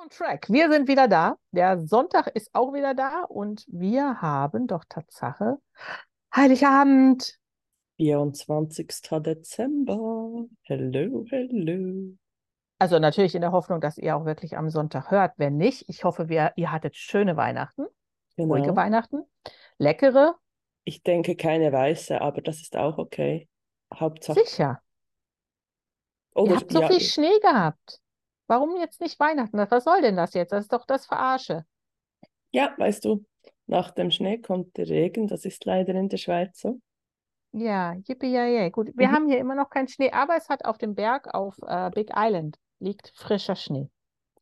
on track. Wir sind wieder da. Der Sonntag ist auch wieder da und wir haben doch Tatsache Heiligabend. 24. Dezember. Hello, hello. Also natürlich in der Hoffnung, dass ihr auch wirklich am Sonntag hört. Wenn nicht, ich hoffe, wir, ihr hattet schöne Weihnachten, Genau. ruhige Weihnachten, leckere, Ich denke keine weiße, aber das ist auch okay. Hauptsache. sicher. Oder Ihr habt so ja, viel Schnee gehabt. Warum jetzt nicht Weihnachten? Was soll denn das jetzt? Das ist doch das Verarsche. ja, weißt du, nach dem Schnee kommt der Regen. Das ist leider in der Schweiz so. Ja, yippie yay. Gut, wir Mhm. haben hier immer noch keinen Schnee, aber es hat auf dem Berg auf äh, Big Island liegt frischer Schnee.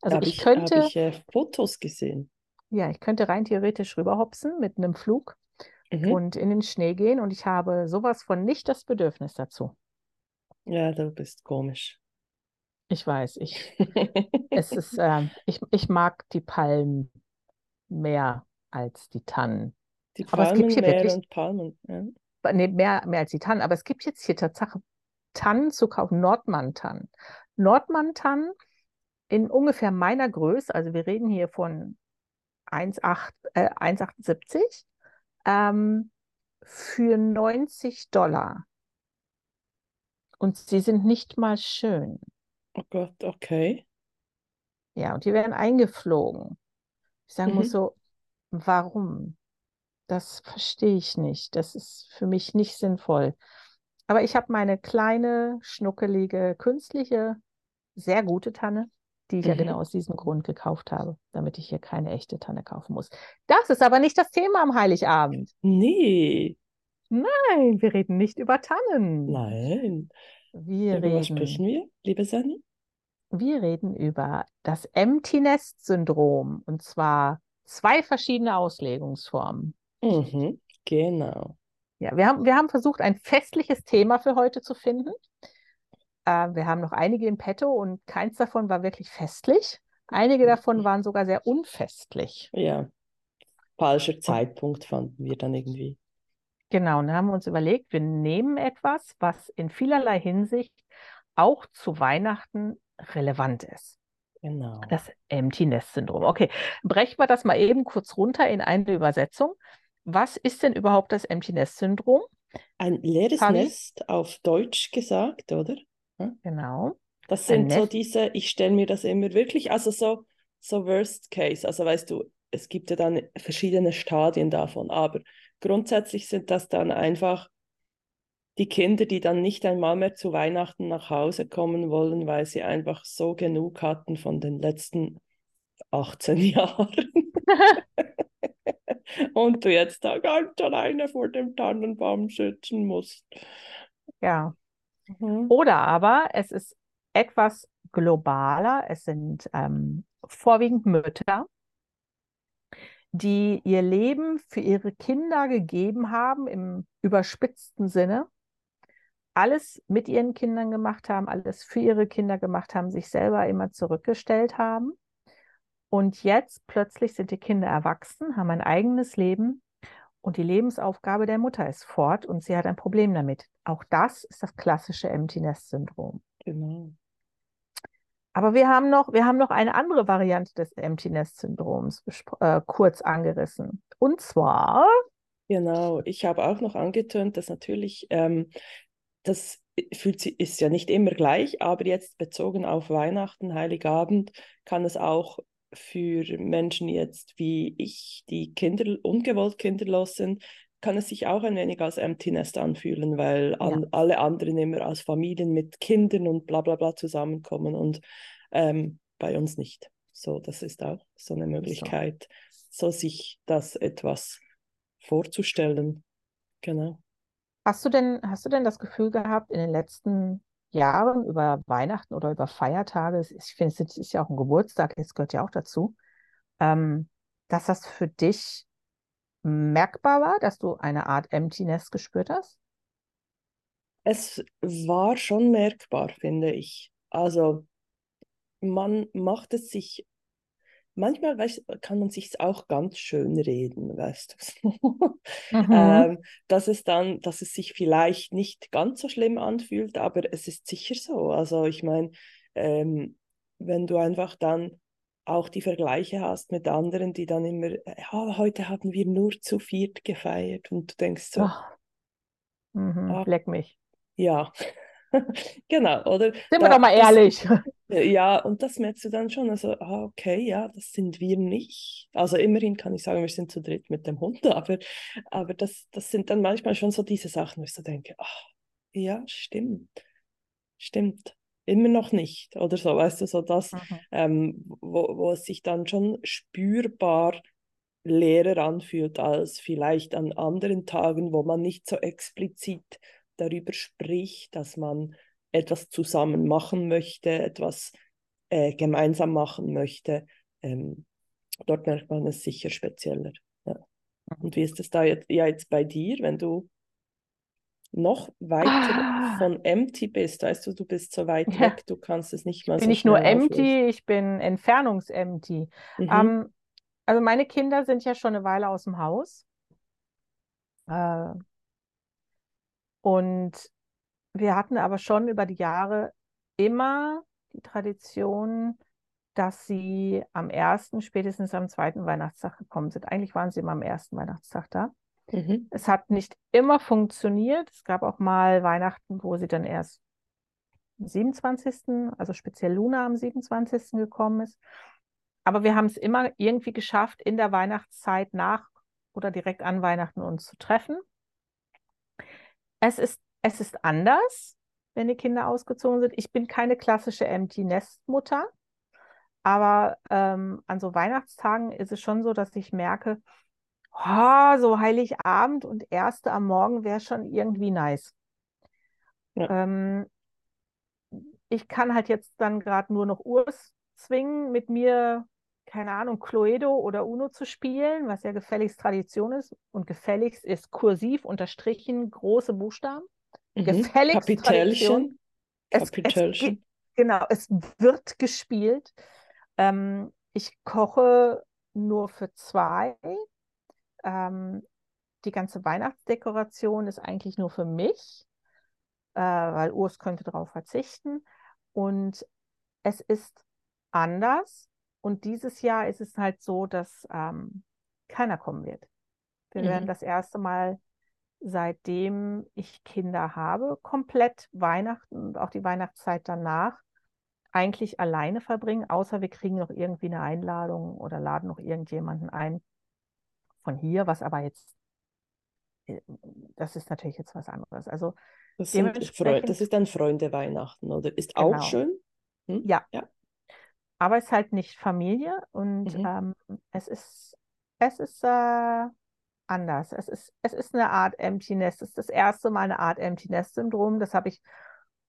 Also Habe ich ich, habe könnte, ich äh, Fotos gesehen. ja, ich könnte rein theoretisch rüberhopsen mit einem Flug Mhm. und in den Schnee gehen und ich habe sowas von nicht das Bedürfnis dazu. Ja, du bist komisch. Ich weiß, ich, es ist, ähm, ich, ich mag die Palmen mehr als die Tannen. Die Aber es gibt Palmen, hier wirklich, und Palmen. Ja. nee, mehr, mehr als die Tannen, aber es gibt jetzt hier Tatsache Tannen zu kaufen, Nordmann-Tannen. Nordmann-Tannen in ungefähr meiner Größe, also wir reden hier von 1,8 äh, 1,78 ähm, für 90 Dollar. Und sie sind nicht mal schön. Oh Gott, okay. Ja, und die werden eingeflogen. Ich sagen muss Mhm. so, warum? Das verstehe ich nicht. Das ist für mich nicht sinnvoll. Aber ich habe meine kleine, schnuckelige, künstliche, sehr gute Tanne, die ich ja genau Mhm. aus diesem Grund gekauft habe, damit ich hier keine echte Tanne kaufen muss. Das ist aber nicht das Thema am Heiligabend. Nee, Nein, wir reden nicht über Tannen. nein. Wir Über was reden, sprechen wir, liebe Sanni? Wir reden über das Empty Nest Syndrom und zwar zwei verschiedene Auslegungsformen. Mhm, genau. Ja, wir haben, wir haben versucht, ein festliches Thema für heute zu finden. Äh, wir haben noch einige in petto und keins davon war wirklich festlich. Einige davon waren sogar sehr unfestlich. Ja, falscher Zeitpunkt fanden wir dann irgendwie. genau, und dann haben wir uns überlegt, wir nehmen etwas, was in vielerlei Hinsicht auch zu Weihnachten relevant ist. Genau. Das Empty Nest Syndrom. Okay, brechen wir das mal eben kurz runter in eine Übersetzung. Was ist denn überhaupt das Empty Nest Syndrom? Ein leeres Fabi? Nest auf Deutsch gesagt, oder? Ja? Genau. Das sind so diese, ich stelle mir das immer wirklich, also so, so Worst Case. Also weißt du, es gibt ja dann verschiedene Stadien davon, aber grundsätzlich sind das dann einfach die Kinder, die dann nicht einmal mehr zu Weihnachten nach Hause kommen wollen, weil sie einfach so genug hatten von den letzten 18 Jahren. Und du jetzt da ganz alleine vor dem Tannenbaum sitzen musst. Ja. Mhm. Oder aber es ist etwas globaler. Es sind ähm, vorwiegend Mütter, die ihr Leben für ihre Kinder gegeben haben, im überspitzten Sinne. Alles mit ihren Kindern gemacht haben, alles für ihre Kinder gemacht haben, sich selber immer zurückgestellt haben. Und jetzt plötzlich sind die Kinder erwachsen, haben ein eigenes Leben und die Lebensaufgabe der Mutter ist fort und sie hat ein Problem damit. Auch das ist das klassische Empty Nest Syndrom. Genau. Aber wir haben noch, wir haben noch eine andere Variante des Empty Nest Syndroms bespro- äh, kurz angerissen. Und zwar, Genau, ich habe auch noch angetönt, dass natürlich, ähm, das fühlt sich, ist ja nicht immer gleich, aber jetzt bezogen auf Weihnachten, Heiligabend, kann es auch für Menschen jetzt wie ich, die Kinder, ungewollt kinderlos sind, kann es sich auch ein wenig als Empty Nest anfühlen, weil ja, an, alle anderen immer als Familien mit Kindern und bla bla bla zusammenkommen und ähm, bei uns nicht. So, das ist auch so eine ist so. Möglichkeit, so sich das etwas vorzustellen. Genau. Hast du denn, hast du denn das Gefühl gehabt, in den letzten Jahren über Weihnachten oder über Feiertage, ich finde, es ist ja auch ein Geburtstag, es gehört ja auch dazu, ähm, dass das für dich merkbar war, dass du eine Art Empty Nest gespürt hast? Es war schon merkbar, finde ich. Also man macht es sich, manchmal weiß, kann man sich auch ganz schön reden, weißt du. Mhm. ähm, dass es dann, dass es sich vielleicht nicht ganz so schlimm anfühlt, aber es ist sicher so. Also ich meine, ähm, wenn du einfach dann auch die Vergleiche hast mit anderen, die dann immer, ja, heute haben wir nur zu viert gefeiert und du denkst so, Ach. Mhm, Ah. leck mich. ja, genau, oder? Sind wir Da- doch mal das- ehrlich. Ja, und das merkst du dann schon, also, ah, okay, ja, das sind wir nicht. Also immerhin kann ich sagen, wir sind zu dritt mit dem Hund, aber, aber das, das sind dann manchmal schon so diese Sachen, wo ich so denke, ach, ja, stimmt, stimmt, immer noch nicht, oder so, weißt du, so das, Mhm. ähm, wo, wo es sich dann schon spürbar leerer anfühlt als vielleicht an anderen Tagen, wo man nicht so explizit darüber spricht, dass man etwas zusammen machen möchte, etwas äh, gemeinsam machen möchte. Ähm, dort merkt man es sicher spezieller. Ja. Und wie ist es da jetzt, ja, jetzt bei dir, wenn du noch weiter Ah. von empty bist, weißt du, du bist so weit Ja. weg, du kannst es nicht mal bin so nicht nur schnell auflösen. empty, ich bin entfernungsempty. Mhm. Ähm, also meine Kinder sind ja schon eine Weile aus dem Haus. Äh, und wir hatten aber schon über die Jahre immer die Tradition, dass sie am ersten, spätestens am zweiten Weihnachtstag gekommen sind. Eigentlich waren sie immer am ersten Weihnachtstag da. Mhm. Es hat nicht immer funktioniert. Es gab auch mal Weihnachten, wo sie dann erst am 27., also speziell Luna am 27. gekommen ist. Aber wir haben es immer irgendwie geschafft, in der Weihnachtszeit nach oder direkt an Weihnachten uns zu treffen. Es ist, es ist anders, wenn die Kinder ausgezogen sind. Ich bin keine klassische Empty Nest Mutter, aber ähm, an so Weihnachtstagen ist es schon so, dass ich merke, oh, so Heiligabend und Erste am Morgen wäre schon irgendwie nice. Ja. Ähm, ich kann halt jetzt dann gerade nur noch Urs zwingen, mit mir, keine Ahnung, Cluedo oder Uno zu spielen, was ja gefälligst Tradition ist. Und gefälligst ist kursiv unterstrichen, große Buchstaben. Mhm. Gefälligst Tradition. Kapitälchen. Es, es, ge- genau, es wird gespielt. Ähm, ich koche nur für zwei. Ähm, die ganze Weihnachtsdekoration ist eigentlich nur für mich, äh, weil Urs könnte darauf verzichten. Und es ist anders. Und dieses Jahr ist es halt so, dass ähm, keiner kommen wird. Wir werden Mhm. das erste Mal, seitdem ich Kinder habe, komplett Weihnachten und auch die Weihnachtszeit danach eigentlich alleine verbringen, außer wir kriegen noch irgendwie eine Einladung oder laden noch irgendjemanden ein von hier, was aber jetzt, äh, das ist natürlich jetzt was anderes. Also Das, sind das ist dann Freunde Weihnachten, oder? Ist auch Genau. schön. Hm? Ja. ja. Aber es ist halt nicht Familie und Mhm. ähm, es ist, es ist äh, anders. Es ist, es ist eine Art Empty Nest. Es ist das erste Mal eine Art Empty Nest Syndrom. Das habe ich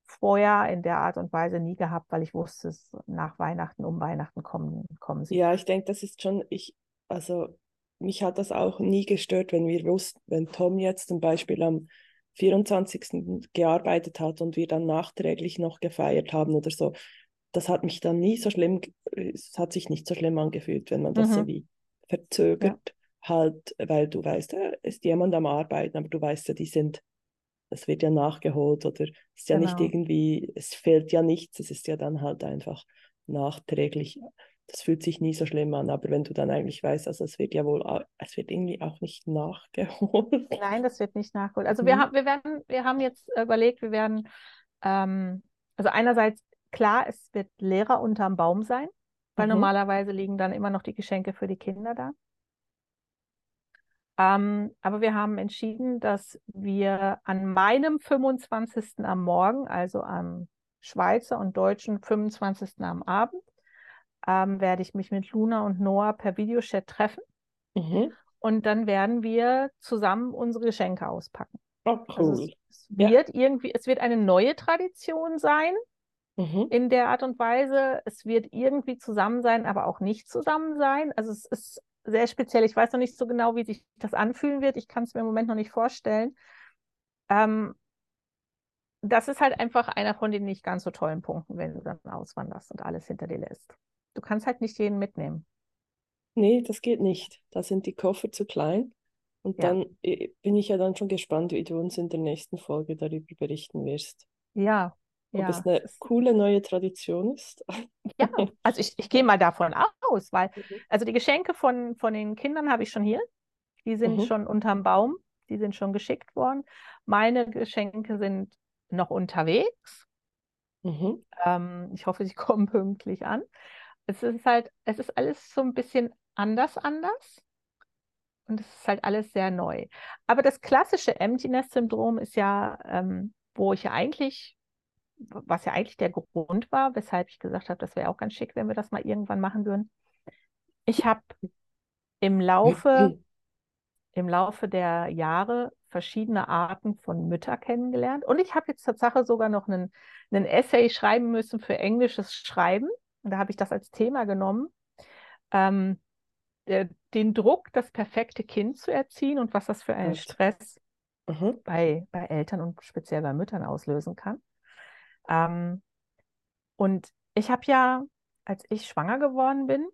vorher in der Art und Weise nie gehabt, weil ich wusste, es nach Weihnachten, um Weihnachten kommen, kommen sie. Ja, ich denke, das ist schon, ich, also mich hat das auch nie gestört, wenn wir wussten, wenn Tom jetzt zum Beispiel am 24. gearbeitet hat und wir dann nachträglich noch gefeiert haben oder so. Das hat mich dann nie so schlimm, es hat sich nicht so schlimm angefühlt, wenn man das so Mhm. wie verzögert halt, weil du weißt, da ist jemand am Arbeiten, aber du weißt ja, die sind, das wird ja nachgeholt oder es ist ja nicht Genau. irgendwie, es fehlt ja nichts, es ist ja dann halt einfach nachträglich. Das fühlt sich nie so schlimm an, aber wenn du dann eigentlich weißt, also es wird ja wohl, es wird irgendwie auch nicht nachgeholt. Nein, das wird nicht nachgeholt. Also wir Mhm. haben, wir werden, wir haben jetzt überlegt, wir werden, ähm, also einerseits klar, es wird Lehrer unterm Baum sein, weil Mhm. normalerweise liegen dann immer noch die Geschenke für die Kinder da. Ähm, aber wir haben entschieden, dass wir an meinem 25. am Morgen, also am Schweizer und deutschen 25. am Abend, ähm, werde ich mich mit Luna und Noah per Videochat treffen Mhm. und dann werden wir zusammen unsere Geschenke auspacken. Oh, Also cool. es, es Ja. wird irgendwie, es wird eine neue Tradition sein Mhm. in der Art und Weise. Es wird irgendwie zusammen sein, aber auch nicht zusammen sein. Also es ist sehr speziell. Ich weiß noch nicht so genau, wie sich das anfühlen wird. Ich kann es mir im Moment noch nicht vorstellen. Ähm, das ist halt einfach einer von den nicht ganz so tollen Punkten, wenn du dann auswanderst und alles hinter dir lässt. Du kannst halt nicht jeden mitnehmen. Nee, das geht nicht. Da sind die Koffer zu klein. Und Ja. dann äh, bin ich ja dann schon gespannt, wie du uns in der nächsten Folge darüber berichten wirst. Ja, ob Ja, es eine coole neue Tradition ist. ja, also ich, ich gehe mal davon aus, weil, Mhm. also die Geschenke von, von den Kindern habe ich schon hier. Die sind Mhm. schon unterm Baum, die sind schon geschickt worden. Meine Geschenke sind noch unterwegs. Mhm. Ähm, ich hoffe, sie kommen pünktlich an. Es ist halt, es ist alles so ein bisschen anders, anders. Und es ist halt alles sehr neu. Aber das klassische Empty Nest Syndrom ist ja, ähm, wo ich ja eigentlich, was ja eigentlich der Grund war, weshalb ich gesagt habe, das wäre auch ganz schick, wenn wir das mal irgendwann machen würden. Ich habe im Laufe, im Laufe der Jahre verschiedene Arten von Mütter kennengelernt. Und ich habe jetzt Tatsache sogar noch einen, einen Essay schreiben müssen für englisches Schreiben. Und da habe ich das als Thema genommen. Ähm, der, den Druck, das perfekte Kind zu erziehen und was das für einen. Stress Mhm. bei, bei Eltern und speziell bei Müttern auslösen kann. Ähm, und ich habe ja, als ich schwanger geworden bin,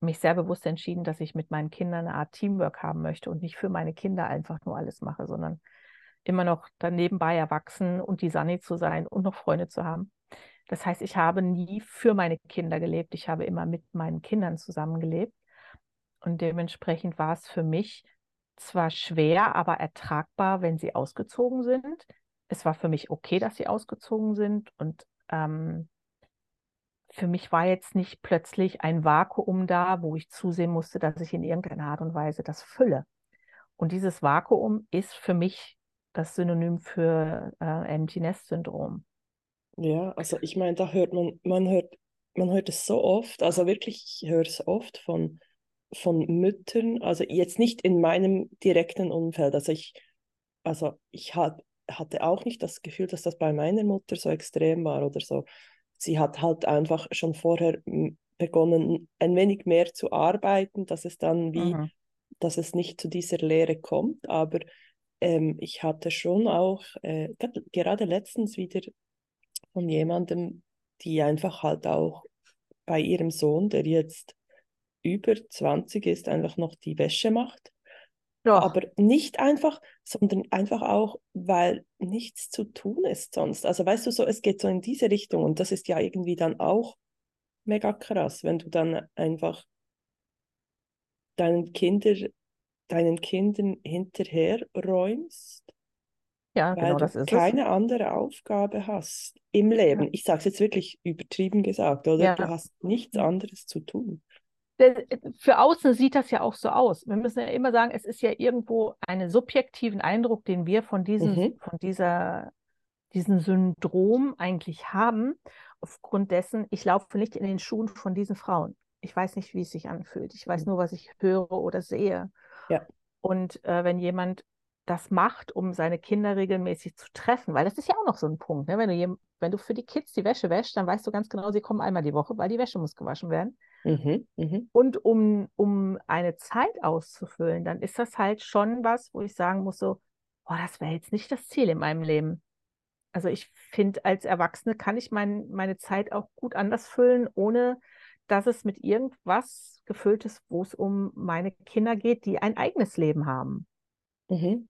mich sehr bewusst entschieden, dass ich mit meinen Kindern eine Art Teamwork haben möchte und nicht für meine Kinder einfach nur alles mache, sondern immer noch dann nebenbei erwachsen und die Sunny zu sein und noch Freunde zu haben. Das heißt, ich habe nie für meine Kinder gelebt. Ich habe immer mit meinen Kindern zusammengelebt. Und dementsprechend war es für mich zwar schwer, aber ertragbar, wenn sie ausgezogen sind. Es war für mich okay, dass sie ausgezogen sind. Und ähm, für mich war jetzt nicht plötzlich ein Vakuum da, wo ich zusehen musste, dass ich in irgendeiner Art und Weise das fülle. Und dieses Vakuum ist für mich das Synonym für äh, Empty Nest Syndrom. Ja, also ich meine, da hört man, man hört, man hört es so oft, also wirklich, ich höre es oft von, von Müttern, also jetzt nicht in meinem direkten Umfeld, also ich, also ich hat, hatte auch nicht das Gefühl, dass das bei meiner Mutter so extrem war oder so. Sie hat halt einfach schon vorher m, begonnen, ein wenig mehr zu arbeiten, dass es dann wie, Mhm. dass es nicht zu dieser Lehre kommt, aber ähm, ich hatte schon auch, äh, gerade letztens wieder von jemandem, die einfach halt auch bei ihrem Sohn, der jetzt über 20 ist, einfach noch die Wäsche macht. Doch, Aber nicht einfach, sondern einfach auch, weil nichts zu tun ist sonst. Also weißt du so, es geht so in diese Richtung und das ist ja irgendwie dann auch mega krass, wenn du dann einfach deinen Kinder, deinen Kindern hinterherräumst, ja, weil genau du das ist es. keine andere Aufgabe hast im Leben. Ja. Ich sage es jetzt wirklich übertrieben gesagt, oder? Du Ja. hast nichts Ja. anderes zu tun. Der- Für außen sieht das ja auch so aus. Wir müssen ja immer sagen, es ist ja irgendwo einen subjektiven Eindruck, den wir von diesem, Mhm. von dieser, diesem Syndrom eigentlich haben. Aufgrund dessen, ich laufe nicht in den Schuhen von diesen Frauen. Ich weiß nicht, wie es sich anfühlt. Ich weiß Mhm. nur, was ich höre oder sehe. Ja. Und äh, wenn jemand das macht, um seine Kinder regelmäßig zu treffen, weil das ist ja auch noch so ein Punkt, ne? Wenn du, wenn du für die Kids die Wäsche wäschst, dann weißt du ganz genau, sie kommen einmal die Woche, weil die Wäsche muss gewaschen werden. Mhm. Mhm. Und um, um eine Zeit auszufüllen, dann ist das halt schon was, wo ich sagen muss, so, oh, das wäre jetzt nicht das Ziel in meinem Leben. Also ich finde, als Erwachsene kann ich mein, meine Zeit auch gut anders füllen, ohne dass es mit irgendwas gefüllt ist, wo es um meine Kinder geht, die ein eigenes Leben haben. Mhm.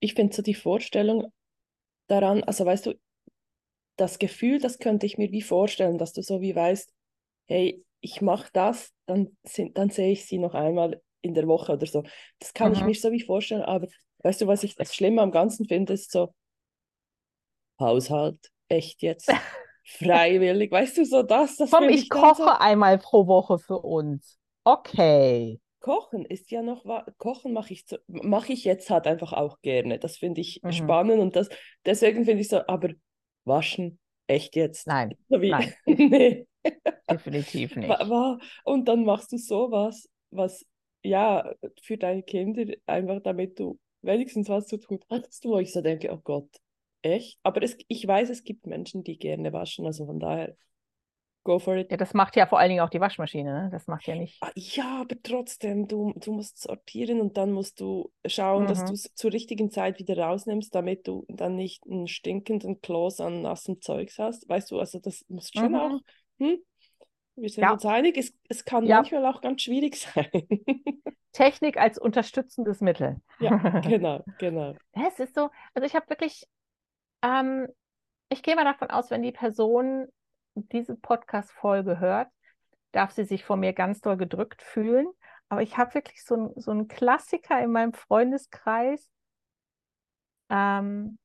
Ich finde so die Vorstellung daran, also weißt du, das Gefühl, das könnte ich mir wie vorstellen, dass du so wie weißt, hey, ich mache das, dann, sind, dann sehe ich sie noch einmal in der Woche oder so. Das kann ich Mhm. mir so wie vorstellen, aber weißt du, was ich das Schlimme am Ganzen finde, ist so Haushalt, echt jetzt, freiwillig, weißt du, so das, das Komm, finde ich ich dann so. koche einmal pro Woche für uns. Okay. Kochen ist ja noch, Kochen mache ich, mache ich jetzt halt einfach auch gerne. Das finde ich Mhm. spannend und das, deswegen finde ich so, aber waschen, echt jetzt. Nein, So wie, nein, nee. Definitiv nicht. Und dann machst du sowas, was ja für deine Kinder einfach, damit du wenigstens was zu tun hast, wo ich so denke, oh Gott, echt? Aber es, ich weiß, es gibt Menschen, die gerne waschen, also von daher, go for it. Ja, das macht ja vor allen Dingen auch die Waschmaschine, ne? Das macht ja nicht. Ah, Ja, aber trotzdem, du, du musst sortieren und dann musst du schauen, dass du Mhm. es zur richtigen Zeit wieder rausnimmst, damit du dann nicht einen stinkenden Kloß an nassem Zeugs hast. Weißt du, also das muss schon auch, Mhm. hm? Wir sind Ja, uns einig, es, es kann ja. manchmal auch ganz schwierig sein. Technik als unterstützendes Mittel. Ja, genau, genau. Es ist so, also ich habe wirklich, ähm, ich gehe mal davon aus, wenn die Person diese Podcast-Folge hört, darf sie sich von mir ganz doll gedrückt fühlen. Aber ich habe wirklich so, ein, so einen Klassiker in meinem Freundeskreis. Ähm,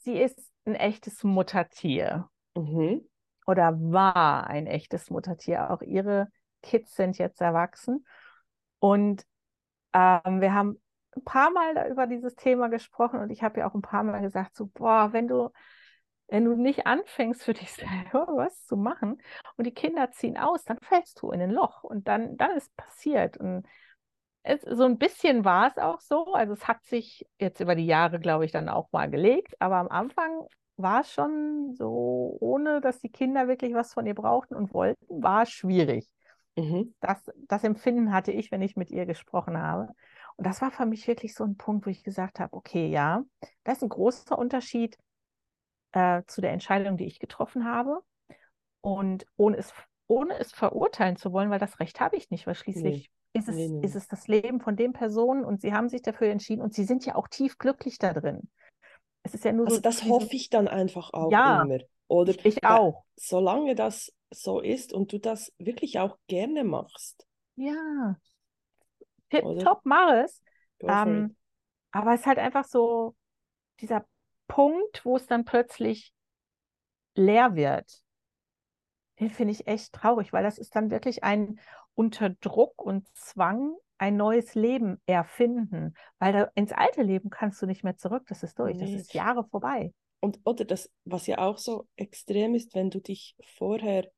sie ist ein echtes Muttertier. Mhm. Oder war ein echtes Muttertier. Auch ihre Kids sind jetzt erwachsen. Und ähm, wir haben ein paar Mal über dieses Thema gesprochen und ich habe ja auch ein paar Mal gesagt, so, boah, wenn du, wenn du nicht anfängst für dich selber was zu machen und die Kinder ziehen aus, dann fällst du in ein Loch und dann, dann ist passiert. Und es, so ein bisschen war es auch so. Also es hat sich jetzt über die Jahre, glaube ich, dann auch mal gelegt, aber am Anfang war schon so, ohne dass die Kinder wirklich was von ihr brauchten und wollten, war schwierig. Mhm. Das, das Empfinden hatte ich, wenn ich mit ihr gesprochen habe. Und das war für mich wirklich so ein Punkt, wo ich gesagt habe, okay, ja, das ist ein großer Unterschied äh, zu der Entscheidung, die ich getroffen habe. Und ohne es, ohne es verurteilen zu wollen, weil das Recht habe ich nicht, weil schließlich Nee. ist, es, nee, nee. ist es das Leben von den Personen und sie haben sich dafür entschieden und sie sind ja auch tief glücklich da drin. Es ist ja nur Also so das hoffe ich dann einfach auch Ja, immer. Oder ich, auch. solange das so ist und du das wirklich auch gerne machst, Ja. Oder? Tipptopp, mach es. Ähm, aber es ist halt einfach so dieser Punkt, wo es dann plötzlich leer wird. Den finde ich echt traurig, weil das ist dann wirklich ein unter Druck und Zwang ein neues Leben erfinden. Weil da, ins alte Leben kannst du nicht mehr zurück. Das ist durch. Das Nee. ist Jahre vorbei. Und oder das, was ja auch so extrem ist, wenn du dich vorher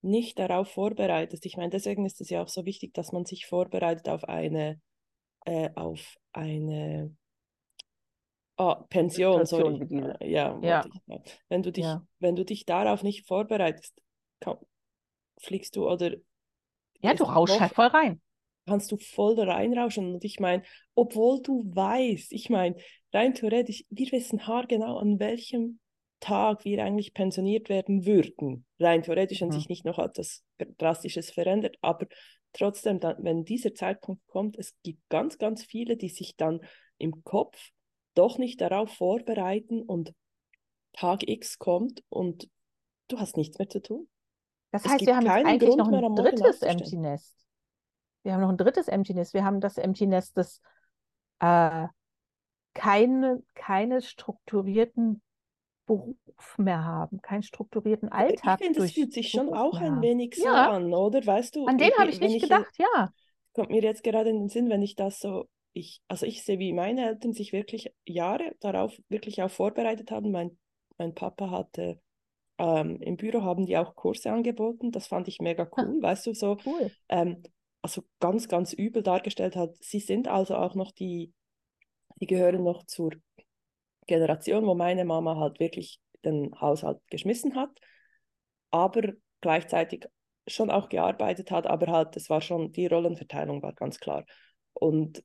nicht darauf vorbereitest. Ich meine, deswegen ist es ja auch so wichtig, dass man sich vorbereitet auf eine, äh, auf eine ah, Pension, Situation sorry. Äh, ja, Ja. Wenn du dich, Ja. wenn du dich darauf nicht vorbereitest, kann, fliegst du oder Ja, du rauschst halt voll rein. Kannst du voll da reinrauschen. Und ich meine, obwohl du weißt, ich meine, rein theoretisch, wir wissen haargenau, an welchem Tag wir eigentlich pensioniert werden würden. Rein theoretisch, wenn Mhm. sich nicht noch etwas Drastisches verändert. Aber trotzdem, dann, wenn dieser Zeitpunkt kommt, es gibt ganz, ganz viele, die sich dann im Kopf doch nicht darauf vorbereiten und Tag X kommt und du hast nichts mehr zu tun. Das heißt, wir haben jetzt eigentlich Grund noch mehr, ein drittes. Empty Nest. Wir haben noch ein drittes Empty Nest. Wir haben das Empty Nest des äh, keine, keine strukturierten Beruf mehr haben, keinen strukturierten Alltag ich finde, durch fühlt sich schon auch ein wenig so Ja. an, oder? Weißt du, An den habe ich nicht in- gedacht, ja. kommt mir jetzt gerade in den Sinn, wenn ich das so, ich, also ich sehe, wie meine Eltern sich wirklich Jahre darauf wirklich auch vorbereitet haben. Mein, mein Papa hatte ähm, im Büro haben die auch Kurse angeboten, das fand ich mega cool, weißt du, so, Cool. ähm, also ganz, ganz übel dargestellt hat. Sie sind also auch noch die, die gehören noch zur Generation, wo meine Mama halt wirklich den Haushalt geschmissen hat, aber gleichzeitig schon auch gearbeitet hat, aber halt, es war schon, die Rollenverteilung war ganz klar. Und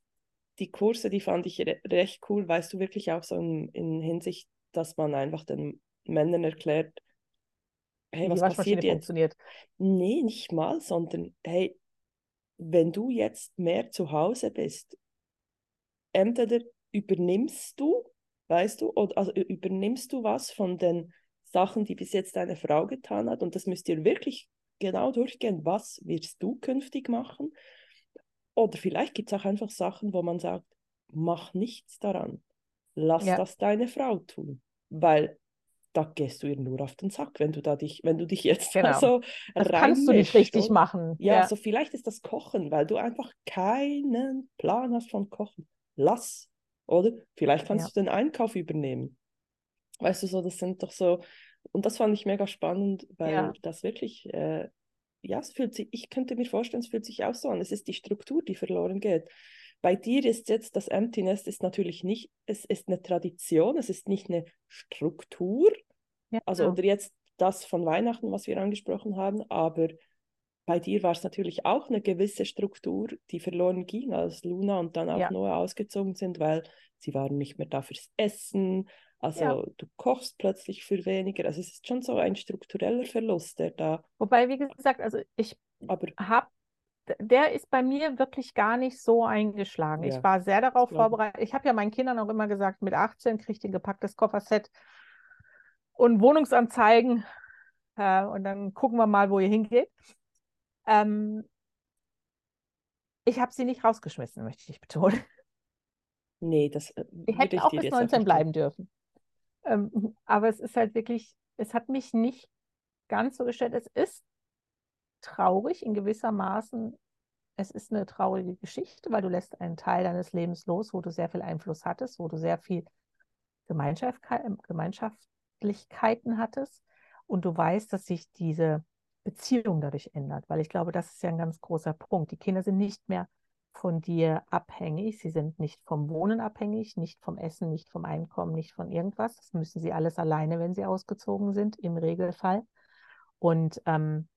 die Kurse, die fand ich re recht cool, weißt du, wirklich auch so in, in Hinsicht, dass man einfach den Männern erklärt, hey, was passiert jetzt? funktioniert. Nee, nicht mal, sondern hey, wenn du jetzt mehr zu Hause bist, entweder übernimmst du, weißt du, oder also übernimmst du was von den Sachen, die bis jetzt deine Frau getan hat, und das müsst ihr wirklich genau durchgehen, was wirst du künftig machen? Oder vielleicht gibt es auch einfach Sachen, wo man sagt, mach nichts daran, lass Ja. das deine Frau tun, weil da gehst du ihr nur auf den Sack, wenn du da dich, wenn du dich jetzt Genau. so Das kannst du nicht richtig oder? machen. Ja, so vielleicht ist das Kochen, weil du einfach keinen Plan hast von Kochen. Lass, oder? Vielleicht kannst Ja. du den Einkauf übernehmen. Weißt du, so, das sind doch so, und das fand ich mega spannend, weil Ja. das wirklich, äh, ja, es fühlt sich, ich könnte mir vorstellen, es fühlt sich auch so an. Es ist die Struktur, die verloren geht. Bei dir ist jetzt das Empty Nest ist natürlich nicht, es ist eine Tradition, es ist nicht eine Struktur, Ja. also oder jetzt das von Weihnachten, was wir angesprochen haben, aber bei dir war es natürlich auch eine gewisse Struktur, die verloren ging, als Luna und dann auch Ja. Noah ausgezogen sind, weil sie waren nicht mehr da fürs Essen. Also Ja. du kochst plötzlich für weniger. Also es ist schon so ein struktureller Verlust, der da, Wobei, wie gesagt, also ich habe, der ist bei mir wirklich gar nicht so eingeschlagen. Ja, Ich war sehr darauf ich. vorbereitet. Ich habe ja meinen Kindern auch immer gesagt, mit 18 kriegt ihr ein gepacktes Kofferset. und Wohnungsanzeigen äh, und dann gucken wir mal, wo ihr hingeht. Ähm, ich habe sie nicht rausgeschmissen, möchte ich betonen. Nee, das äh, Die hätten auch bis 19 bleiben dürfen. Ähm, aber es ist halt wirklich, es hat mich nicht ganz so gestellt. Es ist traurig in gewisser Maßen. Es ist eine traurige Geschichte, weil du lässt einen Teil deines Lebens los, wo du sehr viel Einfluss hattest, wo du sehr viel Gemeinschaftlichkeiten hattest und du weißt, dass sich diese Beziehung dadurch ändert, weil ich glaube, das ist ja ein ganz großer Punkt. Die Kinder sind nicht mehr von dir abhängig, sie sind nicht vom Wohnen abhängig, nicht vom Essen, nicht vom Einkommen, nicht von irgendwas. Das müssen sie alles alleine, wenn sie ausgezogen sind, im Regelfall. Und ähm,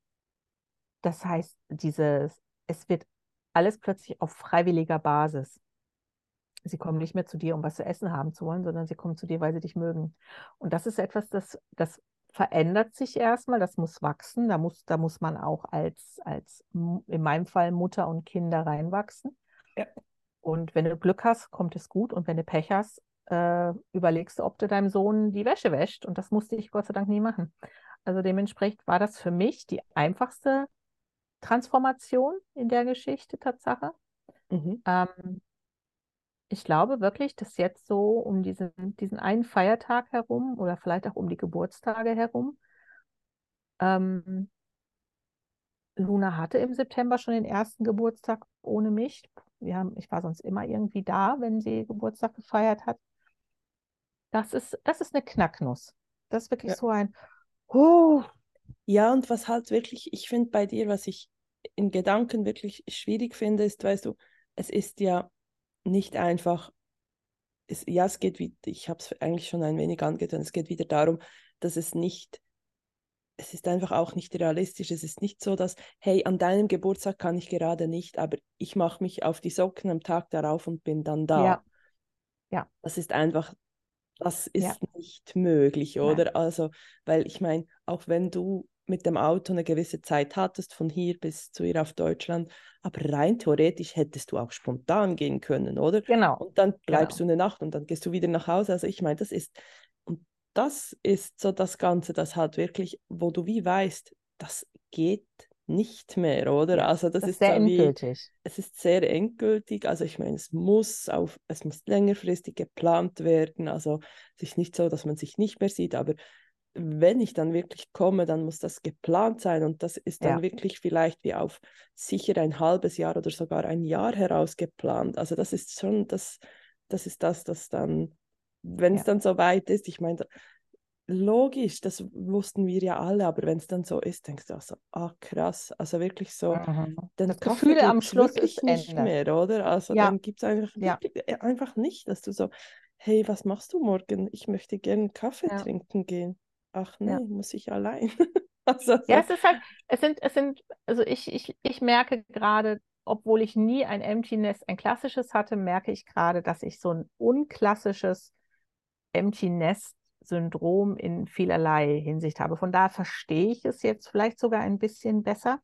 das heißt, dieses, es wird alles plötzlich auf freiwilliger Basis. Sie kommen nicht mehr zu dir, um was zu essen haben zu wollen, sondern sie kommen zu dir, weil sie dich mögen. Und das ist etwas, das, das verändert sich erstmal, das muss wachsen, da muss, da muss man auch als, als in meinem Fall Mutter und Kinder reinwachsen. Ja. Und wenn du Glück hast, kommt es gut und wenn du Pech hast, äh, überlegst du, ob du deinem Sohn die Wäsche wäscht und das musste ich Gott sei Dank nie machen. Also dementsprechend war das für mich die einfachste Transformation in der Geschichte Tatsache. Mhm. Ähm, ich glaube wirklich, dass jetzt so um diesen, diesen einen Feiertag herum oder vielleicht auch um die Geburtstage herum, ähm, Luna hatte im September schon den ersten Geburtstag ohne mich. Wir haben, ich war sonst immer irgendwie da, wenn sie Geburtstag gefeiert hat. Das ist, das ist eine Knacknuss. Das ist wirklich ja. so ein oh. Ja, und was halt wirklich, ich finde bei dir, was ich in Gedanken wirklich schwierig finde, ist, weißt du, es ist ja nicht einfach, es, ja, es geht wie, ich habe es eigentlich schon ein wenig angetan, es geht wieder darum, dass es nicht, es ist einfach auch nicht realistisch. Es ist nicht so, dass, hey, an deinem Geburtstag kann ich gerade nicht, aber ich mache mich auf die Socken am Tag darauf und bin dann da. Ja. ja. Das ist einfach, das ist ja. nicht möglich, oder? Nein. Also, weil ich meine, auch wenn du mit dem Auto eine gewisse Zeit hattest, von hier bis zu ihr auf Deutschland. Aber rein theoretisch hättest du auch spontan gehen können, oder? Genau. Und dann bleibst genau. du eine Nacht und dann gehst du wieder nach Hause. Also ich meine, das ist, und das ist so das Ganze, das halt wirklich, wo du wie weißt, das geht nicht mehr, oder? Also das, das ist sehr wie, endgültig. Es ist sehr endgültig. Also ich meine, es muss auf, es muss längerfristig geplant werden. Also es ist nicht so, dass man sich nicht mehr sieht, aber wenn ich dann wirklich komme, dann muss das geplant sein und das ist dann ja. wirklich vielleicht wie auf sicher ein halbes Jahr oder sogar ein Jahr heraus geplant. Also das ist schon das, das ist das, das dann, wenn es ja. dann so weit ist, ich meine, logisch, das wussten wir ja alle, aber wenn es dann so ist, denkst du auch so, ah krass, also wirklich so, mhm. dann das Gefühl am Schluss ist nicht ändert. mehr, oder? Also ja. dann gibt es einfach, ja. Äh, einfach nicht, dass du so, hey, was machst du morgen? Ich möchte gerne Kaffee trinken gehen ach nee, ja. muss ich allein. also, ja, es ist halt, es sind, es sind, also ich, ich, ich merke gerade, obwohl ich nie ein Empty Nest, ein klassisches hatte, merke ich gerade, dass ich so ein unklassisches Empty Nest Syndrom in vielerlei Hinsicht habe. Von daher verstehe ich es jetzt vielleicht sogar ein bisschen besser,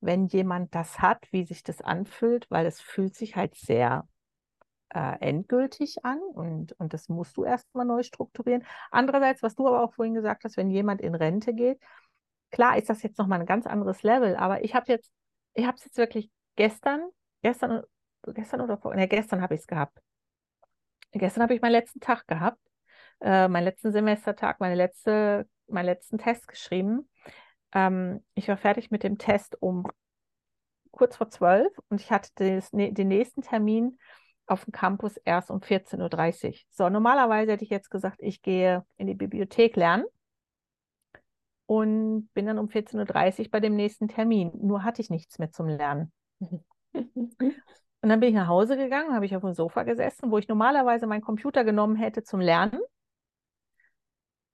wenn jemand das hat, wie sich das anfühlt, weil es fühlt sich halt sehr äh, endgültig an und, und das musst du erstmal neu strukturieren. Andererseits, was du aber auch vorhin gesagt hast, wenn jemand in Rente geht, klar ist das jetzt nochmal ein ganz anderes Level, aber ich habe jetzt, ich habe es jetzt wirklich gestern, gestern, gestern oder vor, ne, gestern habe ich es gehabt. Gestern habe ich meinen letzten Tag gehabt, äh, meinen letzten Semestertag, meine letzte, meinen letzten Test geschrieben. Ähm, ich war fertig mit dem Test um kurz vor zwölf und ich hatte des, ne, den nächsten Termin auf dem Campus erst um 14.30 Uhr. So, normalerweise hätte ich jetzt gesagt, ich gehe in die Bibliothek lernen und bin dann um 14.30 Uhr bei dem nächsten Termin. Nur hatte ich nichts mehr zum Lernen. Und dann bin ich nach Hause gegangen, habe ich auf dem Sofa gesessen, wo ich normalerweise meinen Computer genommen hätte zum Lernen.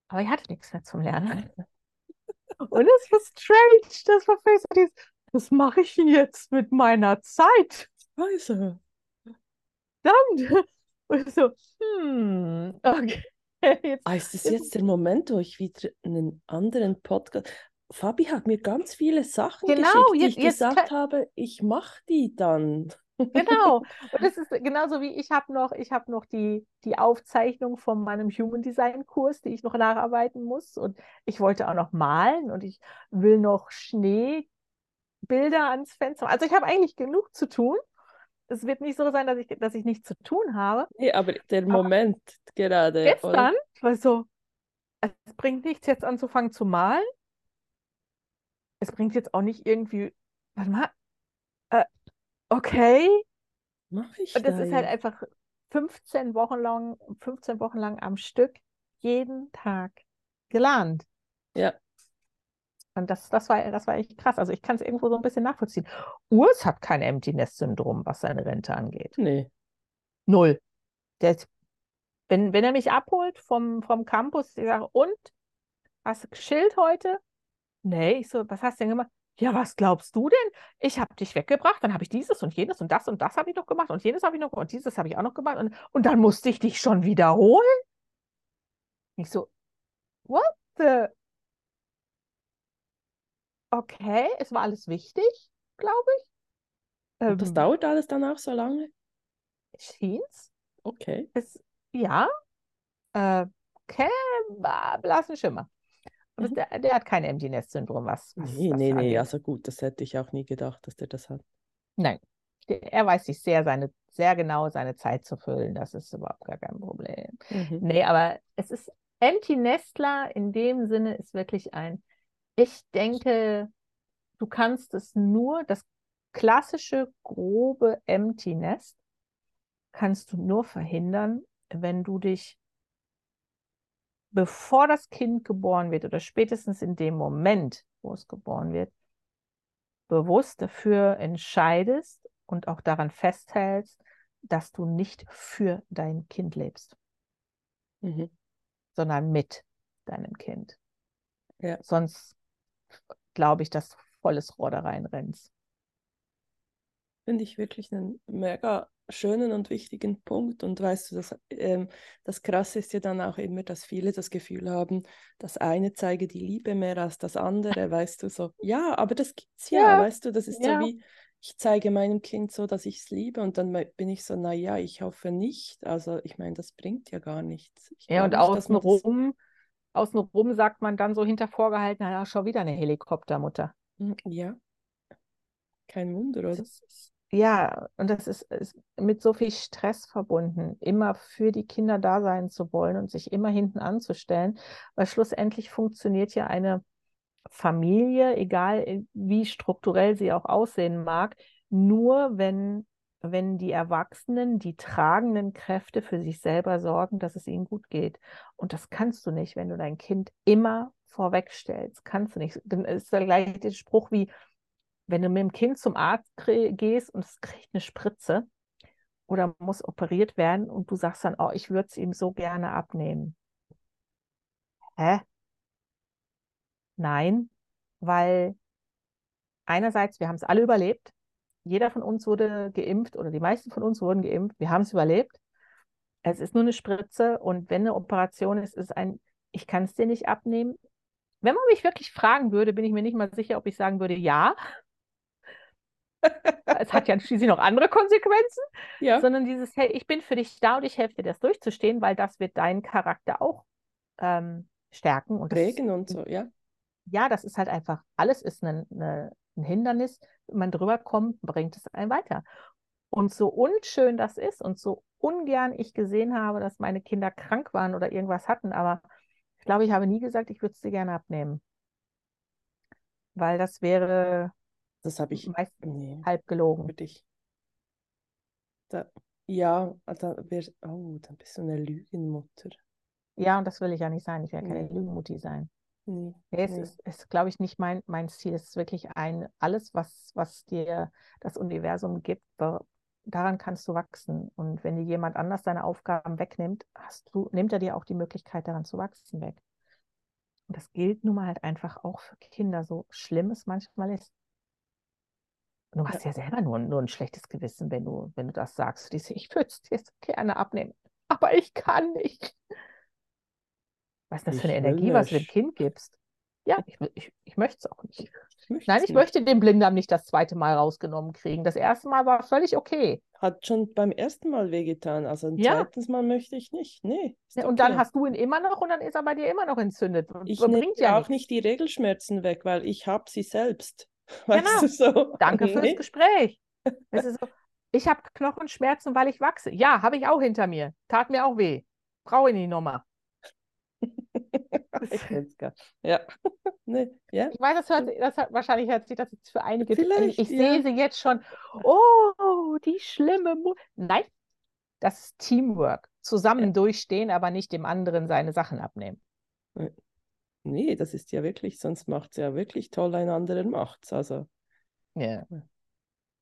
Aber ich hatte nichts mehr zum Lernen. Und es war strange. Das war fest. Was mache ich jetzt mit meiner Zeit? Scheiße verdammt. Und so, hm, okay. Jetzt, ah, ist das jetzt der Moment, wo ich wieder einen anderen Podcast. Fabi hat mir ganz viele Sachen genau, geschickt, die jetzt, ich gesagt habe, ich mache die dann. Genau. Und das ist genauso wie ich habe noch, ich habe noch die, die Aufzeichnung von meinem Human Design Kurs, die ich noch nacharbeiten muss. Und ich wollte auch noch malen und ich will noch Schneebilder ans Fenster. Also ich habe eigentlich genug zu tun. Es wird nicht so sein, dass ich, dass ich nichts zu tun habe. Nee, aber der Moment aber gerade. Gestern, ich war so, es bringt nichts, jetzt anzufangen zu malen. Es bringt jetzt auch nicht irgendwie, warte mal, äh, okay. Mach ich Und das da ist halt jetzt? einfach 15 Wochen lang, 15 Wochen lang am Stück, jeden Tag gelernt. Ja. Und das, das, war, das war echt krass. Also ich kann es irgendwo so ein bisschen nachvollziehen. Urs hat kein Empty Nest Syndrom, was seine Rente angeht. Nee. Null. Der wenn, wenn er mich abholt vom, vom Campus, ich sage, und? Hast du geschillt heute? Nee, ich so, was hast du denn gemacht? Ja, was glaubst du denn? Ich habe dich weggebracht, dann habe ich dieses und jenes und das und das habe ich noch gemacht und jenes habe ich noch und dieses habe ich auch noch gemacht und, und dann musste ich dich schon wiederholen. Ich so, what the? Okay, es war alles wichtig, glaube ich. Und das Ähm, dauert alles dann auch so lange? Schien's? Okay. Es, ja, äh, kein blassen Schimmer. Aber Mhm. der, der hat kein Empty Nest Syndrom, was, was Nee, das nee, nee, also gut, das hätte ich auch nie gedacht, dass der das hat. Nein, Der- er weiß sich sehr, seine, sehr genau seine Zeit zu füllen. Das ist überhaupt gar kein Problem. Mhm. Nee, aber es ist Empty Nestler in dem Sinne ist wirklich ein, ich denke, du kannst es nur, das klassische, grobe Empty Nest kannst du nur verhindern, wenn du dich, bevor das Kind geboren wird oder spätestens in dem Moment, wo es geboren wird, bewusst dafür entscheidest und auch daran festhältst, dass du nicht für dein Kind lebst, Mhm. sondern mit deinem Kind. Ja. Sonst glaube ich, dass du volles Rohr da reinrennst. Finde ich wirklich einen mega schönen und wichtigen Punkt. Und weißt du, das, ähm, das Krasse ist ja dann auch immer, dass viele das Gefühl haben, das eine zeige die Liebe mehr als das andere, weißt du, so, ja, aber das gibt's ja, Ja, weißt du, das ist ja. so wie, ich zeige meinem Kind so, dass ich es liebe und dann bin ich so, na ja, ich hoffe nicht. Also ich meine, das bringt ja gar nichts. Ich Ja, und nicht, dass man das, außenrum, außenrum sagt man dann so hinter vorgehalten, naja, schon wieder eine Helikoptermutter. Hm, ja, kein Wunder, oder? ja, und das ist, ist mit so viel Stress verbunden, immer für die Kinder da sein zu wollen und sich immer hinten anzustellen, weil schlussendlich funktioniert ja eine Familie, egal äh, wie strukturell sie auch aussehen mag, nur wenn, wenn die Erwachsenen, die tragenden Kräfte für sich selber sorgen, dass es ihnen gut geht. Und das kannst du nicht, wenn du dein Kind immer vorwegstellst. Kannst du nicht. Dann ist der gleiche Spruch wie, wenn du mit dem Kind zum Arzt gehst und es kriegt eine Spritze oder muss operiert werden und du sagst dann, oh, ich würde es ihm so gerne abnehmen. Hä? Nein, weil einerseits, wir haben es alle überlebt. Jeder von uns wurde geimpft oder die meisten von uns wurden geimpft. Wir haben es überlebt. Es ist nur eine Spritze und wenn eine Operation ist, ist ein, ich kann es dir nicht abnehmen. Wenn man mich wirklich fragen würde, bin ich mir nicht mal sicher, ob ich sagen würde, ja. es hat ja schließlich noch andere Konsequenzen, Ja, sondern dieses, hey, ich bin für dich da und ich helfe dir, das durchzustehen, weil das wird deinen Charakter auch ähm, stärken. Und prägen und so, ja. ja, das ist halt einfach, alles ist ein, eine, ein Hindernis. Wenn man drüber kommt, bringt es einen weiter. Und so unschön das ist und so ungern ich gesehen habe, dass meine Kinder krank waren oder irgendwas hatten, aber ich glaube, ich habe nie gesagt, ich würde dir gerne abnehmen. Weil das wäre Das habe ich, meist nee, halb gelogen. für dich. Da, ja, dann wär, oh, dann bist du eine Lügenmutter. Ja, und das will ich ja nicht sein. Ich will ja keine Nee. Lügenmutti sein. Nee, Nee, es nee. ist, ist glaube ich, nicht mein, mein Ziel. Es ist wirklich ein, alles, was, was dir das Universum gibt, da- daran kannst du wachsen. Und wenn dir jemand anders deine Aufgaben wegnimmt, hast du, nimmt er dir auch die Möglichkeit, daran zu wachsen, weg. Und das gilt nun mal halt einfach auch für Kinder, so schlimm es manchmal ist. Du hast ja selber nur, nur ein schlechtes Gewissen, wenn du, wenn du das sagst. Diese, ich würde es dir gerne abnehmen, aber ich kann nicht. Was ist das für eine Ich Energie, was du dem. Kind gibst? Ja, ich, ich, ich möchte es auch nicht. Ich Nein, ich nicht. möchte den Blinddarm nicht das zweite Mal rausgenommen kriegen. Das erste Mal war völlig okay. Hat schon beim ersten Mal wehgetan. Also ein Ja. zweites Mal möchte ich nicht. Nee. Ja, Und dann okay. hast du ihn immer noch und dann ist er bei dir immer noch entzündet. Ich nehme ja auch nicht die Regelschmerzen weg, weil ich habe sie selbst. Weißt Genau. du so? Danke fürs Nee. Gespräch. Es ist so, ich habe Knochenschmerzen, weil ich wachse. Ja, habe ich auch hinter mir. Tat mir auch weh. Brauche ich nicht nochmal. gar Ja. nee. Ja. Ich weiß, das hört, das hat, wahrscheinlich hört sich das jetzt für einige. Vielleicht, ich ja. sehe sie jetzt schon. Oh, die schlimme Mu Nein, das ist Teamwork. Zusammen Ja. durchstehen, aber nicht dem anderen seine Sachen abnehmen. Nee, das ist ja wirklich, sonst macht es ja wirklich toll, ein anderer macht's. Also Ja.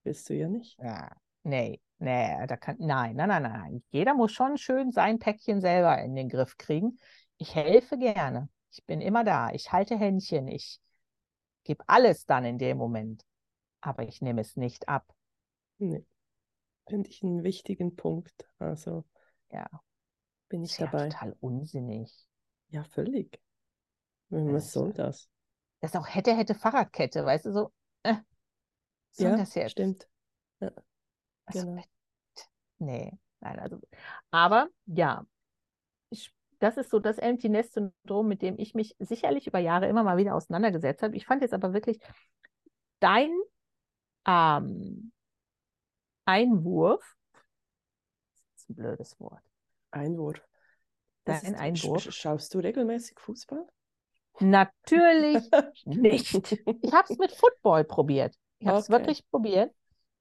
bist du ja nicht. Ja, nee, nee, da kann, nein, nein, nein, nein. Jeder muss schon schön sein Päckchen selber in den Griff kriegen. Ich helfe gerne. Ich bin immer da. Ich halte Händchen. Ich gebe alles dann in dem Moment. Aber ich nehme es nicht ab. Nee. Finde ich einen wichtigen Punkt. Also Ja, bin ist ich ja dabei. total unsinnig. Ja, völlig. Was Das ist soll ja- das? Das ist auch hätte, hätte Fahrradkette, weißt du, so, äh, soll Ja, das jetzt? stimmt. Also, genau. Nee, nein, also, aber ja, das ist so das Empty Nest Syndrom, mit dem ich mich sicherlich über Jahre immer mal wieder auseinandergesetzt habe. Ich fand jetzt aber wirklich dein ähm, Einwurf, das ist ein blödes Wort, Einwurf. Das dein ist, Einwurf, sch- Schaust du regelmäßig Fußball? natürlich nicht. Ich habe es mit Football probiert. Ich habe es Okay. wirklich probiert.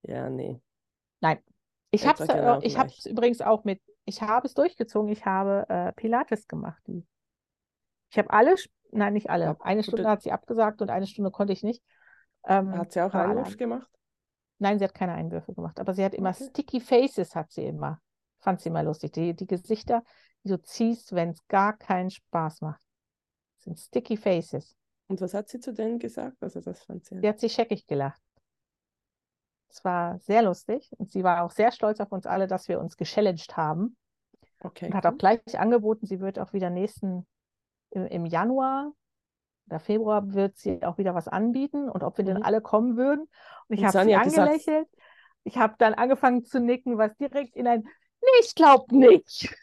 Ja, nee. Ich Etwa habe es genau ich habe es gleich. übrigens auch mit, ich habe es durchgezogen. Ich habe äh, Pilates gemacht. Die. Ich habe alle, nein, nicht alle. Ja, Eine Stunde hat sie abgesagt und eine Stunde konnte ich nicht. Ähm, Hat sie auch Einwurf anderen- gemacht? Nein, sie hat keine Einwürfe gemacht, aber sie hat immer Okay. Sticky Faces, hat sie immer. Fand sie immer lustig. Die, die Gesichter, die du ziehst, wenn es gar keinen Spaß macht. Das sind Sticky Faces. Und was hat sie zu denen gesagt? Also das fand sie. Sie hat sich scheckig gelacht. Es war sehr lustig und sie war auch sehr stolz auf uns alle, dass wir uns gechallenged haben. Okay. Und hat auch gleich angeboten, sie wird auch wieder nächsten, im, im Januar oder Februar wird sie auch wieder was anbieten und ob wir denn Mhm. alle kommen würden. Und ich habe sie hat gesagt- angelächelt. Ich habe dann angefangen zu nicken, was direkt in ein, nee, ich glaube nicht.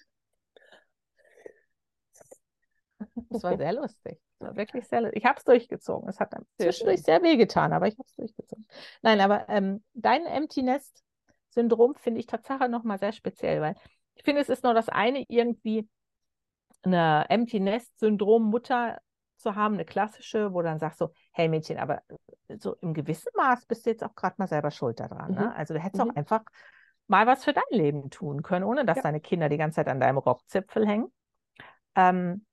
Das war sehr lustig. War wirklich sehr. Ich habe es durchgezogen. Es hat Sehr zwischendurch sehr wehgetan, aber ich habe es durchgezogen. Nein, aber ähm, dein Empty Nest Syndrom finde ich Tatsache nochmal sehr speziell, weil ich finde, es ist nur das eine, irgendwie eine Empty Nest Syndrom Mutter zu haben, eine klassische, wo dann sagst so, hey Mädchen, aber so im gewissen Maß bist du jetzt auch gerade mal selber schuld daran. Mhm. Ne? Also du hättest Mhm. auch einfach mal was für dein Leben tun können, ohne dass Ja. deine Kinder die ganze Zeit an deinem Rockzipfel hängen. Ähm,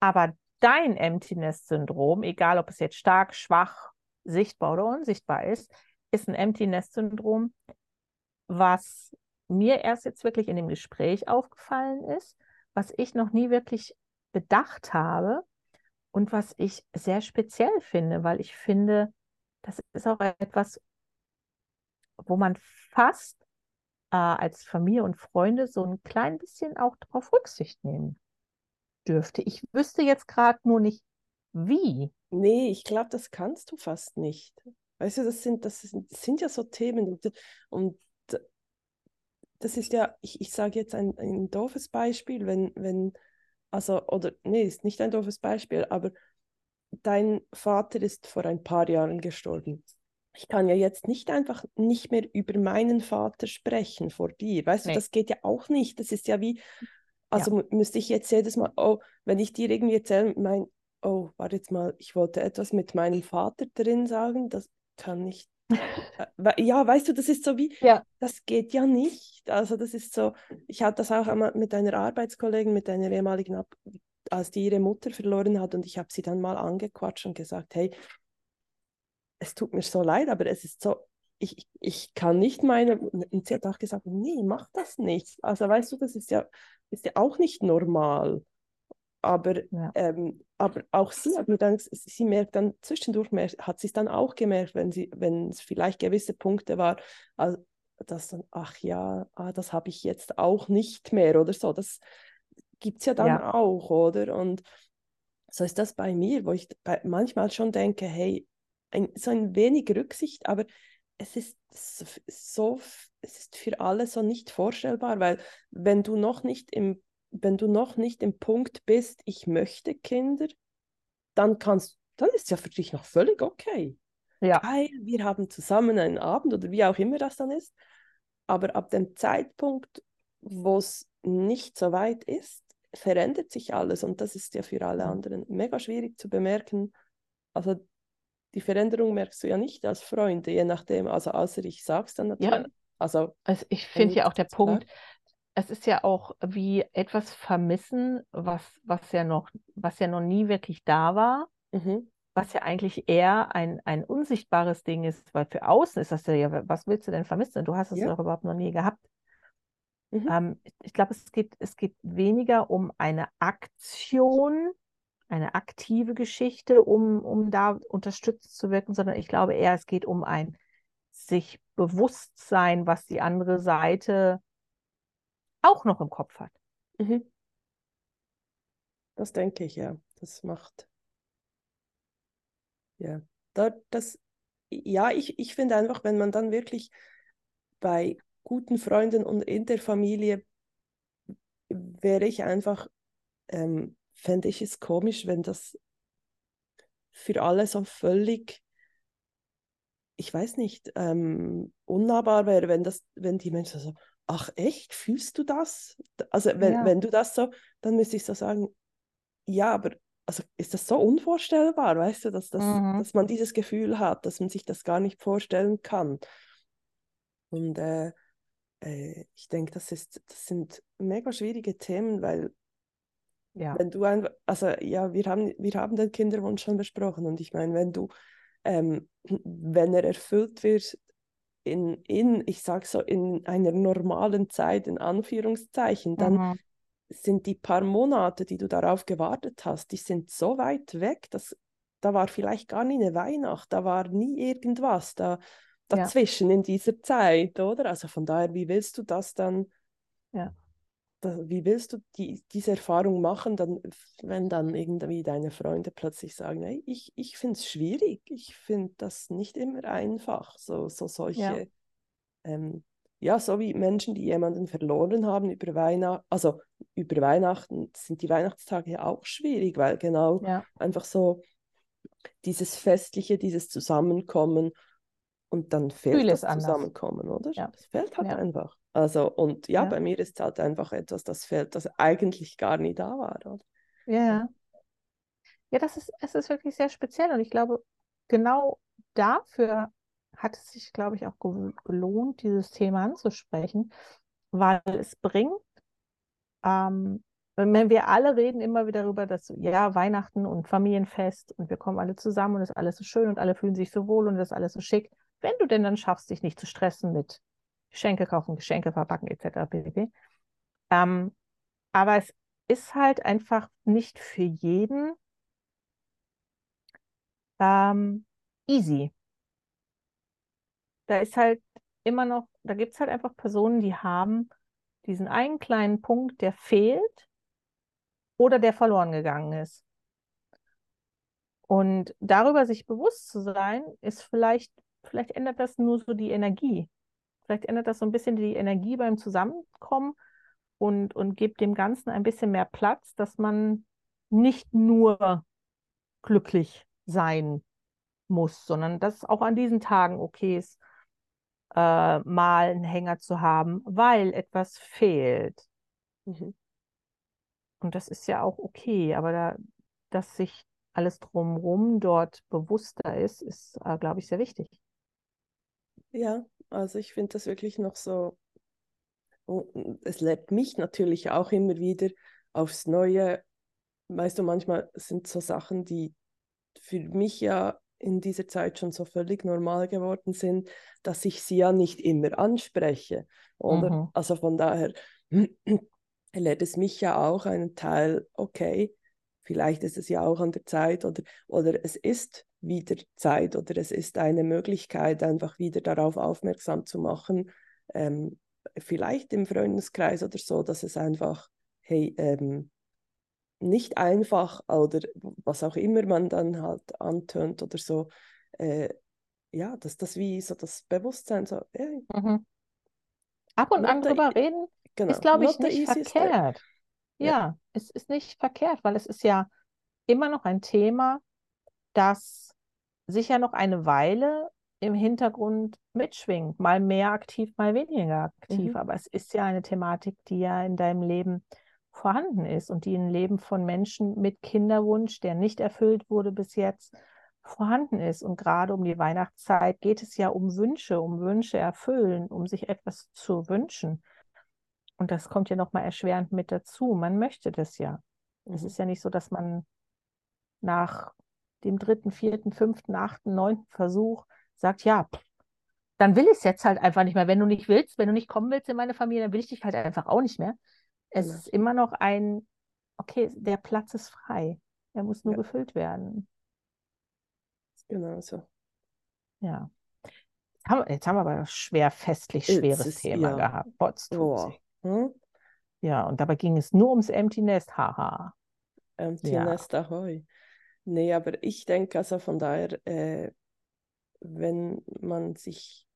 aber dein Empty Nest Syndrom, egal ob es jetzt stark, schwach, sichtbar oder unsichtbar ist, ist ein Empty Nest Syndrom, was mir erst jetzt wirklich in dem Gespräch aufgefallen ist, was ich noch nie wirklich bedacht habe und was ich sehr speziell finde, weil ich finde, das ist auch etwas, wo man fast äh, als Familie und Freunde so ein klein bisschen auch darauf Rücksicht nehmen dürfte. Ich wüsste jetzt gerade nur nicht, wie. Nee, ich glaube, das kannst du fast nicht. Weißt du, das sind, das sind, das sind ja so Themen und, und das ist ja, ich, ich sage jetzt ein, ein doofes Beispiel, wenn, wenn, also, oder, nee, ist nicht ein doofes Beispiel, aber dein Vater ist vor ein paar Jahren gestorben. Ich kann ja jetzt nicht einfach nicht mehr über meinen Vater sprechen vor dir. Weißt Nee. du, das geht ja auch nicht. Das ist ja wie, also mu- müsste ich jetzt jedes Mal, oh, wenn ich dir irgendwie erzähle, mein, oh, warte jetzt mal, ich wollte etwas mit meinem Vater drin sagen, das kann nicht. Äh, Ja, weißt du, das ist so wie, Ja. das geht ja nicht. Also das ist so, ich hatte das auch einmal mit einer Arbeitskollegin, mit einer ehemaligen, Ab als die ihre Mutter verloren hat und ich habe sie dann mal angequatscht und gesagt, hey, es tut mir so leid, aber es ist so, ich, ich- kann nicht meine, und sie hat auch gesagt, nee, mach das nicht. Also weißt du, das ist ja, ist ja auch nicht normal. Aber, Ja. ähm, aber auch sie hat mir dann, sie merkt dann zwischendurch, mehr, hat sie es dann auch gemerkt, wenn sie, wenn es vielleicht gewisse Punkte war, also, dass dann, ach ja, ah, das habe ich jetzt auch nicht mehr oder so. Das gibt es ja dann Ja. auch, oder? Und so ist das bei mir, wo ich bei, manchmal schon denke, hey, ein, so ein wenig Rücksicht, aber es ist so, es ist für alle so nicht vorstellbar, weil wenn du noch nicht im, wenn du noch nicht im Punkt bist, ich möchte Kinder, dann kannst, dann ist es ja für dich noch völlig okay. Ja. Geil, wir haben zusammen einen Abend oder wie auch immer das dann ist. Aber ab dem Zeitpunkt, wo es nicht so weit ist, verändert sich alles und das ist ja für alle anderen mega schwierig zu bemerken. Also die Veränderung merkst du ja nicht als Freunde, je nachdem, also außer ich sag's dann natürlich. Ja. Also, also ich finde ja auch der Punkt, es ist ja auch wie etwas vermissen, was, was ja noch, was ja noch nie wirklich da war. Mhm was ja eigentlich eher ein, ein unsichtbares Ding ist, weil für außen ist das ja, was willst du denn vermissen? Du hast es ja. doch überhaupt noch nie gehabt. Mhm. Ähm, ich glaube, es geht, es geht weniger um eine Aktion, eine aktive Geschichte, um, um da unterstützt zu wirken, sondern ich glaube eher, es geht um ein sich bewusst sein, was die andere Seite auch noch im Kopf hat. Mhm. Das denke ich, ja. Das macht ja, da, das, ja, ich, ich finde einfach, wenn man dann wirklich bei guten Freunden und in der Familie wäre ich einfach, ähm, fände ich es komisch, wenn das für alle so völlig, ich weiß nicht, ähm, unnahbar wäre, wenn das, wenn die Menschen so, ach echt, fühlst du das? Also wenn, ja. wenn du das so, dann müsste ich so sagen, ja, aber also ist das so unvorstellbar, weißt du, dass, das, mhm. dass man dieses Gefühl hat, dass man sich das gar nicht vorstellen kann. Und äh, äh, ich denke, das, ist, das sind mega schwierige Themen, weil ja. wenn du ein, also ja, wir haben, wir haben den Kinderwunsch schon besprochen und ich meine, wenn du, ähm, wenn er erfüllt wird, in, in, ich sage so, in einer normalen Zeit, in Anführungszeichen, dann mhm sind die paar Monate, die du darauf gewartet hast, die sind so weit weg, dass da war vielleicht gar nie eine Weihnacht, da war nie irgendwas da dazwischen ja. in dieser Zeit, oder? Also von daher, wie willst du das dann? Ja. Da, wie willst du die, diese Erfahrung machen, dann, wenn dann irgendwie deine Freunde plötzlich sagen, hey, ich, ich finde es schwierig, ich finde das nicht immer einfach, so, so solche ja. ähm, ja, so wie Menschen, die jemanden verloren haben über Weihnachten, also über Weihnachten sind die Weihnachtstage ja auch schwierig, weil genau ja. einfach so dieses Festliche, dieses Zusammenkommen und dann fehlt Vieles das anders. Zusammenkommen, oder? Ja. Das fehlt halt ja. einfach. Also, und ja, ja, bei mir ist halt einfach etwas, das fehlt, das eigentlich gar nie da war, oder? Ja. Ja, das ist, es ist wirklich sehr speziell und ich glaube, genau dafür hat es sich, glaube ich, auch gelohnt, dieses Thema anzusprechen, weil es bringt, ähm, wenn wir alle reden immer wieder darüber, dass ja, Weihnachten und Familienfest und wir kommen alle zusammen und es ist alles so schön und alle fühlen sich so wohl und es ist alles so schick. Wenn du denn dann schaffst, dich nicht zu stressen mit Geschenke kaufen, Geschenke verpacken etc. pp. Ähm, aber es ist halt einfach nicht für jeden ähm, easy da ist halt immer noch, da gibt es halt einfach Personen, die haben diesen einen kleinen Punkt, der fehlt oder der verloren gegangen ist. Und darüber sich bewusst zu sein, ist vielleicht, vielleicht ändert das nur so die Energie. Vielleicht ändert das so ein bisschen die Energie beim Zusammenkommen und, und gibt dem Ganzen ein bisschen mehr Platz, dass man nicht nur glücklich sein muss, sondern dass es auch an diesen Tagen okay ist, äh, mal einen Hänger zu haben, weil etwas fehlt. Mhm. Und das ist ja auch okay, aber da, dass sich alles drumherum dort bewusster ist, ist, äh, glaube ich, sehr wichtig. Ja, also ich finde das wirklich noch so, es lädt mich natürlich auch immer wieder aufs Neue. Weißt du, manchmal sind so Sachen, die für mich ja in dieser Zeit schon so völlig normal geworden sind, dass ich sie ja nicht immer anspreche. Oder? Mhm. Also von daher lädt es mich ja auch einen Teil, okay, vielleicht ist es ja auch an der Zeit oder, oder es ist wieder Zeit oder es ist eine Möglichkeit, einfach wieder darauf aufmerksam zu machen, ähm, vielleicht im Freundeskreis oder so, dass es einfach, hey, ähm, nicht einfach oder was auch immer man dann halt antönt oder so, äh, ja, dass das wie so das Bewusstsein so, ja, Mhm. Ab und an drüber reden genau, ist, glaube ich, nicht verkehrt. Ja. Ja, es ist nicht verkehrt, weil es ist ja immer noch ein Thema, das sicher noch eine Weile im Hintergrund mitschwingt, mal mehr aktiv, mal weniger aktiv. Mhm. Aber es ist ja eine Thematik, die ja in deinem Leben vorhanden ist und die im Leben von Menschen mit Kinderwunsch, der nicht erfüllt wurde bis jetzt, vorhanden ist. Und gerade um die Weihnachtszeit geht es ja um Wünsche, um Wünsche erfüllen, um sich etwas zu wünschen. Und das kommt ja nochmal erschwerend mit dazu. Man möchte das ja. Es Mhm. ist ja nicht so, dass man nach dem dritten, vierten, fünften, achten, neunten Versuch sagt, ja, dann will ich es jetzt halt einfach nicht mehr. Wenn du nicht willst, wenn du nicht kommen willst in meine Familie, dann will ich dich halt einfach auch nicht mehr. Es Genau. ist immer noch ein, okay, der Platz ist frei. Er muss nur Ja. gefüllt werden. Genau so. Ja. Jetzt haben, jetzt haben wir aber ein schwer festlich schweres ist- Thema ja. gehabt. Boah. Hm? Ja, und dabei ging es nur ums Empty Nest. Haha. Empty Ja. Nest Ahoi. Nee, aber ich denke also von daher, äh, wenn man sich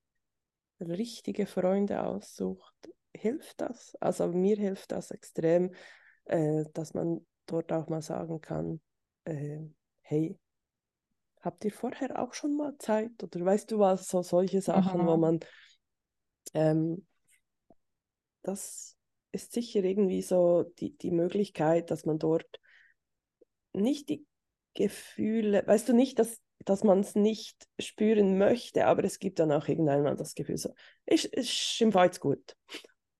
richtige Freunde aussucht, hilft das. Also mir hilft das extrem, äh, dass man dort auch mal sagen kann, äh, hey, habt ihr vorher auch schon mal Zeit? Oder weißt du was, so solche Sachen, wo Mhm. man, ähm, das ist sicher irgendwie so die, die Möglichkeit, dass man dort nicht die Gefühle, weißt du nicht, dass, dass man es nicht spüren möchte, aber es gibt dann auch irgendwann mal das Gefühl so, ich, ich im jetzt gut.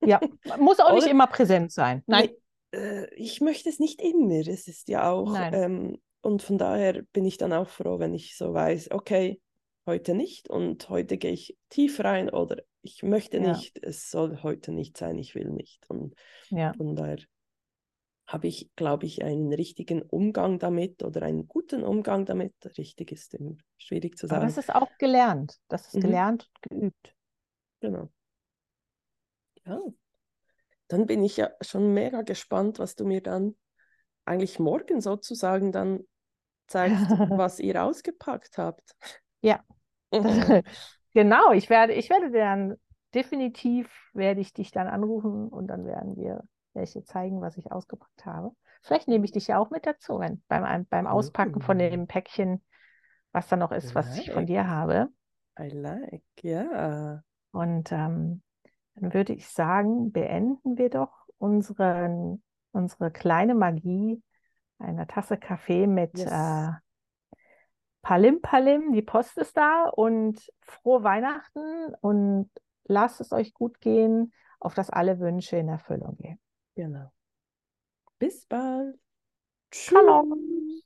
Ja, muss auch nicht immer präsent sein. Nein. Nee, äh, ich möchte es nicht immer. Es ist ja auch, ähm, und von daher bin ich dann auch froh, wenn ich so weiß, okay, heute nicht und heute gehe ich tief rein oder ich möchte Ja. nicht, es soll heute nicht sein, ich will nicht. Und Ja. von daher habe ich, glaube ich, einen richtigen Umgang damit oder einen guten Umgang damit. Richtig ist immer schwierig zu Aber sagen. das ist auch gelernt. Das ist Mhm. gelernt und geübt. Genau. Ja, dann bin ich ja schon mega gespannt, was du mir dann eigentlich morgen sozusagen dann zeigst, was ihr ausgepackt habt. Ja. Genau, ich werde, ich werde dann definitiv werde ich dich dann anrufen und dann werden wir welche zeigen, was ich ausgepackt habe. Vielleicht nehme ich dich ja auch mit dazu, wenn, beim, beim Auspacken von Oh. dem Päckchen, was da noch ist, was ich von Like. dir habe. I like, ja. Und ähm, dann würde ich sagen, beenden wir doch unseren, unsere kleine Magie einer Tasse Kaffee mit Yes. äh, Palim Palim. Die Post ist da und frohe Weihnachten und lasst es euch gut gehen, auf dass alle Wünsche in Erfüllung gehen. Genau. Bis bald. Shalom.